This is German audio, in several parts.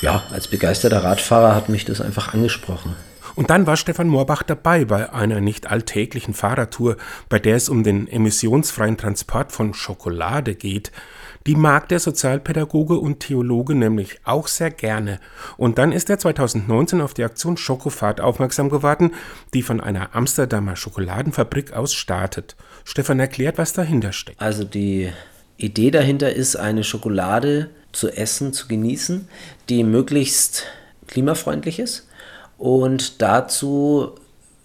ja, als begeisterter Radfahrer hat mich das einfach angesprochen. Und dann war Stefan Moorbach dabei bei einer nicht alltäglichen Fahrradtour, bei der es um den emissionsfreien Transport von Schokolade geht. Die mag der Sozialpädagoge und Theologe nämlich auch sehr gerne. Und dann ist er 2019 auf die Aktion Schokofahrt aufmerksam geworden, die von einer Amsterdamer Schokoladenfabrik aus startet. Stefan erklärt, was dahinter steckt. Also die Idee dahinter ist, eine Schokolade zu essen, zu genießen, die möglichst klimafreundlich ist. Und dazu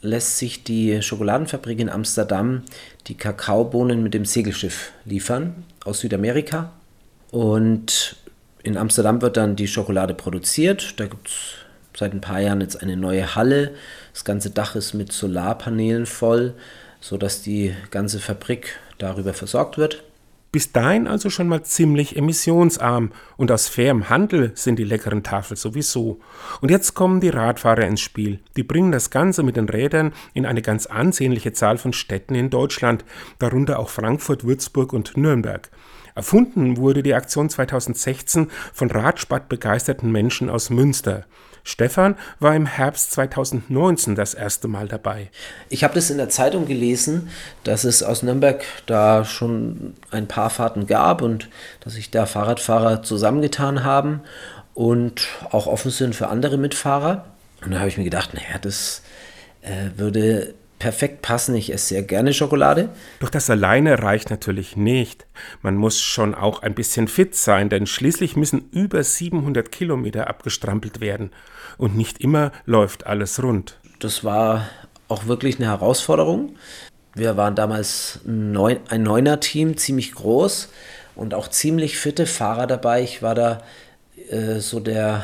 lässt sich die Schokoladenfabrik in Amsterdam die Kakaobohnen mit dem Segelschiff liefern aus Südamerika. Und in Amsterdam wird dann die Schokolade produziert. Da gibt es seit ein paar Jahren jetzt eine neue Halle. Das ganze Dach ist mit Solarpanelen voll, sodass die ganze Fabrik darüber versorgt wird. Bis dahin also schon mal ziemlich emissionsarm und aus fairem Handel sind die leckeren Tafeln sowieso. Und jetzt kommen die Radfahrer ins Spiel. Die bringen das Ganze mit den Rädern in eine ganz ansehnliche Zahl von Städten in Deutschland, darunter auch Frankfurt, Würzburg und Nürnberg. Erfunden wurde die Aktion 2016 von Radsport begeisterten Menschen aus Münster. Stefan war im Herbst 2019 das erste Mal dabei. Ich habe das in der Zeitung gelesen, dass es aus Nürnberg da schon ein paar Fahrten gab und dass sich da Fahrradfahrer zusammengetan haben und auch offen sind für andere Mitfahrer. Und da habe ich mir gedacht, naja, das äh, würde perfekt passen. Ich esse sehr gerne Schokolade. Doch das alleine reicht natürlich nicht. Man muss schon auch ein bisschen fit sein, denn schließlich müssen über 700 Kilometer abgestrampelt werden. Und nicht immer läuft alles rund. Das war auch wirklich eine Herausforderung. Wir waren damals ein Neuner-Team, ziemlich groß und auch ziemlich fitte Fahrer dabei. Ich war da äh, so der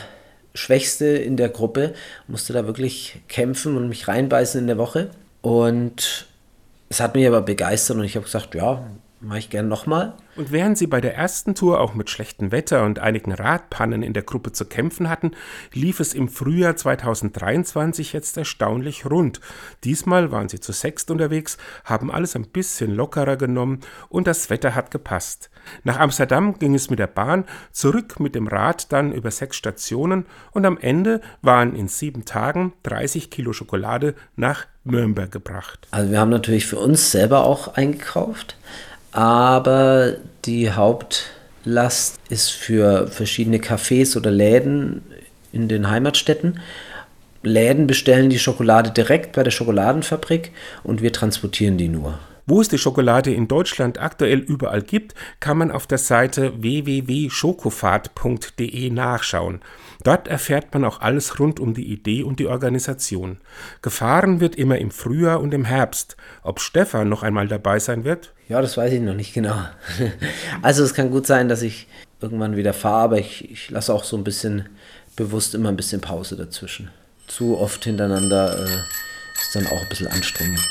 Schwächste in der Gruppe, musste da wirklich kämpfen und mich reinbeißen in der Woche. Und es hat mich aber begeistert und ich habe gesagt, ja, mache ich gern nochmal. Und während sie bei der ersten Tour auch mit schlechtem Wetter und einigen Radpannen in der Gruppe zu kämpfen hatten, lief es im Frühjahr 2023 jetzt erstaunlich rund. Diesmal waren sie zu sechst unterwegs, haben alles ein bisschen lockerer genommen und das Wetter hat gepasst. Nach Amsterdam ging es mit der Bahn, zurück mit dem Rad dann über sechs Stationen und am Ende waren in sieben Tagen 30 Kilo Schokolade nach Nürnberg gebracht. Also wir haben natürlich für uns selber auch eingekauft aber die Hauptlast ist für verschiedene Cafés oder Läden in den Heimatstädten. Läden bestellen die Schokolade direkt bei der Schokoladenfabrik und wir transportieren die nur. Wo es die Schokolade in Deutschland aktuell überall gibt, kann man auf der Seite www.schokofahrt.de nachschauen. Dort erfährt man auch alles rund um die Idee und die Organisation. Gefahren wird immer im Frühjahr und im Herbst. Ob Stefan noch einmal dabei sein wird? Ja, das weiß ich noch nicht genau. Also es kann gut sein, dass ich irgendwann wieder fahre, aber ich, ich lasse auch so ein bisschen bewusst immer ein bisschen Pause dazwischen. Zu oft hintereinander äh, ist dann auch ein bisschen anstrengend.